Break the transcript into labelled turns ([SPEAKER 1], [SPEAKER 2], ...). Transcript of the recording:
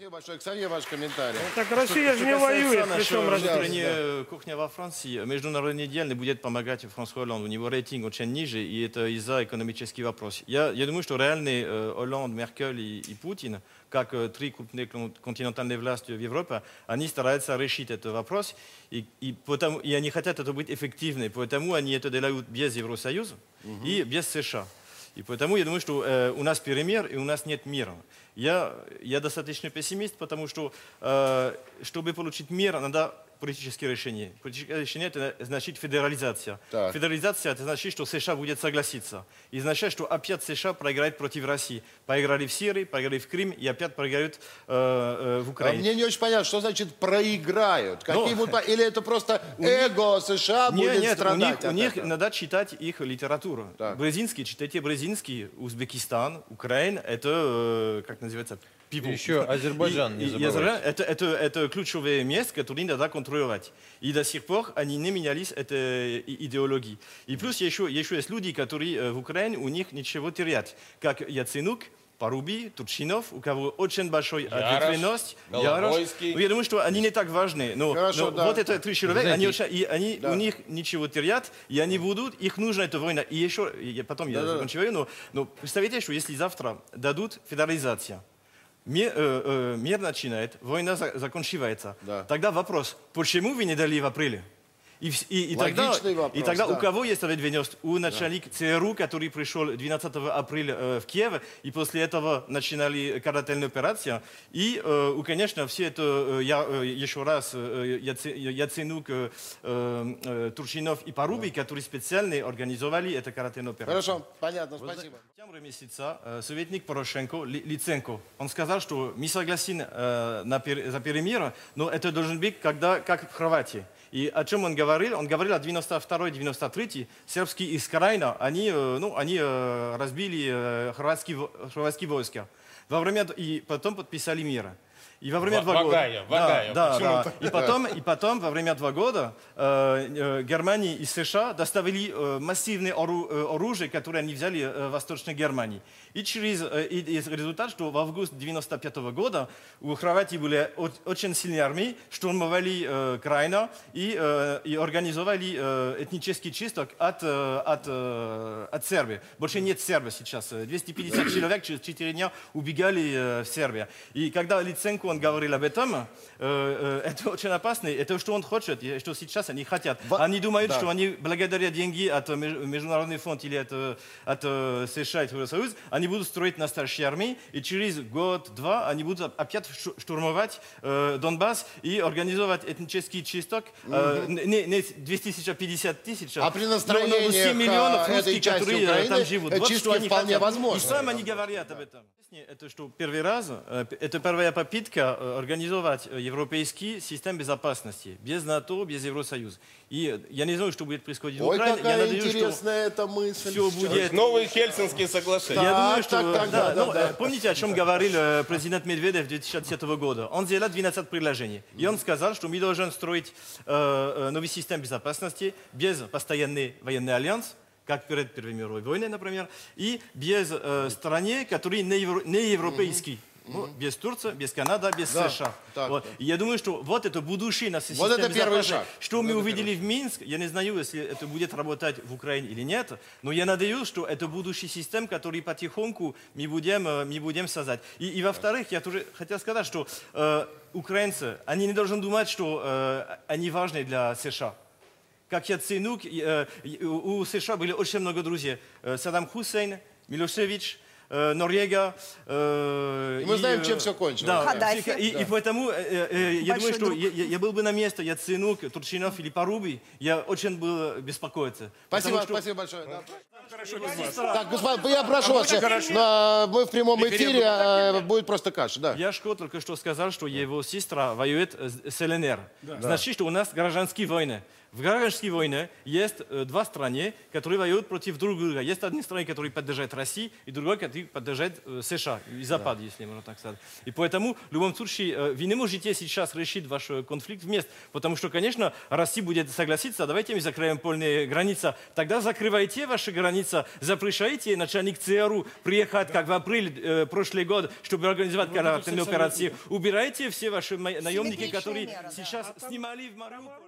[SPEAKER 1] Спасибо большое. Ксавье, ваш комментарий.
[SPEAKER 2] Так Россия же не воюет, причем
[SPEAKER 3] внутренняя кухня во Франции. Международный не будет помогать Франсуа Олланд. У него рейтинг очень ниже, и это из-за экономических вопросов. Я, я думаю, что реальный э, Олланд, Меркель и, и Путин, как э, три крупные кон- континентальные власти в Европе, они стараются решить этот вопрос, и, и, потому, и они хотят это быть эффективным, поэтому они это делают без Евросоюза и без США. И поэтому я думаю, что э, у нас перемер, и у нас нет мира. Я, я достаточно пессимист, потому что, э, чтобы получить мир, надо политические решения. Политическое решение – это значит федерализация.
[SPEAKER 1] Так.
[SPEAKER 3] Федерализация – это значит, что США будет согласиться. И значит, что опять США проиграет против России. Проиграли в Сирии, проиграли в Крым, и опять проиграют э, э, в
[SPEAKER 1] А
[SPEAKER 3] Украине.
[SPEAKER 1] мне не очень понятно, что значит проиграют. Какие
[SPEAKER 3] Ну,
[SPEAKER 1] будут Или это просто эго США
[SPEAKER 3] Нет,
[SPEAKER 1] будет
[SPEAKER 3] нет, у
[SPEAKER 1] страдать
[SPEAKER 3] них,
[SPEAKER 1] от
[SPEAKER 3] у них надо читать их литературу.
[SPEAKER 1] Так.
[SPEAKER 3] Брезинский, читайте Брезинский, Узбекистан, Украина, это, э, как называется, people.
[SPEAKER 4] Еще Азербайджан не забывайте.
[SPEAKER 3] Это, это, это ключевое место, которое надо контролировать. И до сих пор они не менялись этой идеологии. И плюс еще, еще есть люди, которые э, в Украине, у них ничего терять. Как Яценюк, Паруби, Турчинов, у кого очень большой ответственность. Ярош. Ну, Я думаю, что они не так важны. Но,
[SPEAKER 1] Хорошо,
[SPEAKER 3] но
[SPEAKER 1] да.
[SPEAKER 3] вот это три человека, они, и они,
[SPEAKER 1] Да.
[SPEAKER 3] у них ничего терять, и они будут, их нужна эта война. И еще, я, потом я
[SPEAKER 1] Да-да-да.
[SPEAKER 3] закончу, но, но представьте, что если завтра дадут федерализацию, Мир, э, э, мир начинает, война за- заканчивается.
[SPEAKER 1] Да.
[SPEAKER 3] Тогда вопрос, почему вы не дали в апреле? И, и- и тогда,
[SPEAKER 1] вопрос,
[SPEAKER 3] и тогда
[SPEAKER 1] да.
[SPEAKER 3] у кого есть ответственность? У начальника ЦРУ, который пришел 12 апреля э, в Киев, и после этого начинали карательную операцию. И, э, у, конечно, все это, э, я э, еще раз, э, Яце- Яценюк, э, э, Турчинов и Паруби, которые специально организовали эту карательную операцию.
[SPEAKER 1] Хорошо, понятно, спасибо.
[SPEAKER 3] В сентябре месяца э, советник Порошенко, Ли- Лиценко, он сказал, что мы согласны э, на за перемирие, но это должен быть когда, как в Хорватии. И о чем он говорил? Он говорил о 92-93, сербские из Крайна, они, э, ну, они э, разбили э, хорватские, хорватские войска. Во время, и потом подписали мир. И во время
[SPEAKER 5] Ва-
[SPEAKER 3] два года...
[SPEAKER 5] Вагая, Вагая,
[SPEAKER 3] Да, да, да. И потом, и потом, во время два года, э, э, Германия и США доставили э, массивное ору- э, оружие, которое они взяли э, в Восточной Германии. И через э, и, и результат, что в август 95 года у Хорватии были очень сильные армии, штурмовали э, Крайна и, э, и организовали э, этнический чисток от, э, от, э, от Сербии. Больше нет сербов сейчас. 250 человек через 4 дня убегали э, в Сербию. И когда Лиценко он говорил об этом, э, э, это очень опасно. Это что он хочет, и что сейчас они хотят. Они думают,
[SPEAKER 1] Да.
[SPEAKER 3] что они благодаря деньги от э, меж- Международный фонд или от, от США и Евросоюз, они будут строить настоящие армии, и через год-два они будут опять штурмовать Донбасс и организовать этнический чисток. Э, не, не 200 тысяч, а 50 тысяч.
[SPEAKER 1] А при
[SPEAKER 3] но-
[SPEAKER 1] настроениях,
[SPEAKER 3] 7 миллионов русских, которые
[SPEAKER 1] Украины,
[SPEAKER 3] там живут. Вот что они
[SPEAKER 1] вполне
[SPEAKER 3] хотят.
[SPEAKER 1] возможны.
[SPEAKER 3] И сами они говорят об этом. Это что первый раз, это первая попытка э, организовать э, европейский систем безопасности без НАТО, без Евросоюза. И я не знаю, что будет происходить в
[SPEAKER 1] Ой,
[SPEAKER 3] Украине. Я
[SPEAKER 1] какая
[SPEAKER 3] надеюсь, что
[SPEAKER 1] интересная эта мысль.
[SPEAKER 3] все
[SPEAKER 1] сейчас.
[SPEAKER 3] будет.
[SPEAKER 5] Новые Хельсинские соглашения.
[SPEAKER 3] Я
[SPEAKER 1] Так,
[SPEAKER 3] думаю, что...
[SPEAKER 1] так, так,
[SPEAKER 3] да,
[SPEAKER 1] да,
[SPEAKER 3] ну,
[SPEAKER 1] да,
[SPEAKER 3] э, Помните, о чем говорил президент Медведев 2010 года? Он сделал 12 предложений. И он сказал, что мы должны строить э, новый систем безопасности без постоянный военный альянс, как перед Первой мировой войной, например, и без э, страны, которые не, евро- не европейские. Ну, без Турции, без Канады, без
[SPEAKER 1] Да,
[SPEAKER 3] США.
[SPEAKER 1] так,
[SPEAKER 3] Вот. И я думаю, что вот это будущее на системе
[SPEAKER 1] Вот это первый шаг.
[SPEAKER 3] Что мы увидели в Минск, я не знаю, если это будет работать в Украине или нет, но я надеюсь, что это будущий систем, который потихоньку мы будем, э, мы будем создать. И, и во-вторых, я тоже хотел сказать, что э, украинцы, они не должны думать, что э, они важны для США. Как Яценюк, э, у у США были очень много друзей. Э, Саддам Хусейн, Милошевич, э, Норвега. э,
[SPEAKER 1] И мы знаем,
[SPEAKER 3] э,
[SPEAKER 1] чем всё кончилось.
[SPEAKER 3] Да, и, и поэтому э, э, я думаю, что я, я- я был бы на месте Яценюк, Турчинов или Поруби, я очень был беспокоиться.
[SPEAKER 1] Спасибо,
[SPEAKER 3] Потому что-
[SPEAKER 1] спасибо большое. Да. Так, господин, я прошу вас,
[SPEAKER 2] хорошо.
[SPEAKER 1] на- мы в прямом эфире, а, будет просто каша, да.
[SPEAKER 3] Яшко только что сказал, что его сестра воюет с ЛНР. Значит, что у нас гражданские войны. В гражданской войне есть э, два страны, которые воюют против друг друга. Есть одна страна, которая поддерживает Россию, и другая, которая поддерживает э, США, и Запад, если можно так сказать. И поэтому, в любом случае, э, вы не можете сейчас решить ваш конфликт вместе, потому что, конечно, Россия будет согласиться, давайте мы закроем полные границы. Тогда закрывайте ваши границы, запрещайте начальник ЦРУ приехать, как в апреле э, прошлый год, чтобы организовать карательную операцию. Убирайте все ваши наемники, которые
[SPEAKER 4] меры, да.
[SPEAKER 3] сейчас снимали в Мариуполь.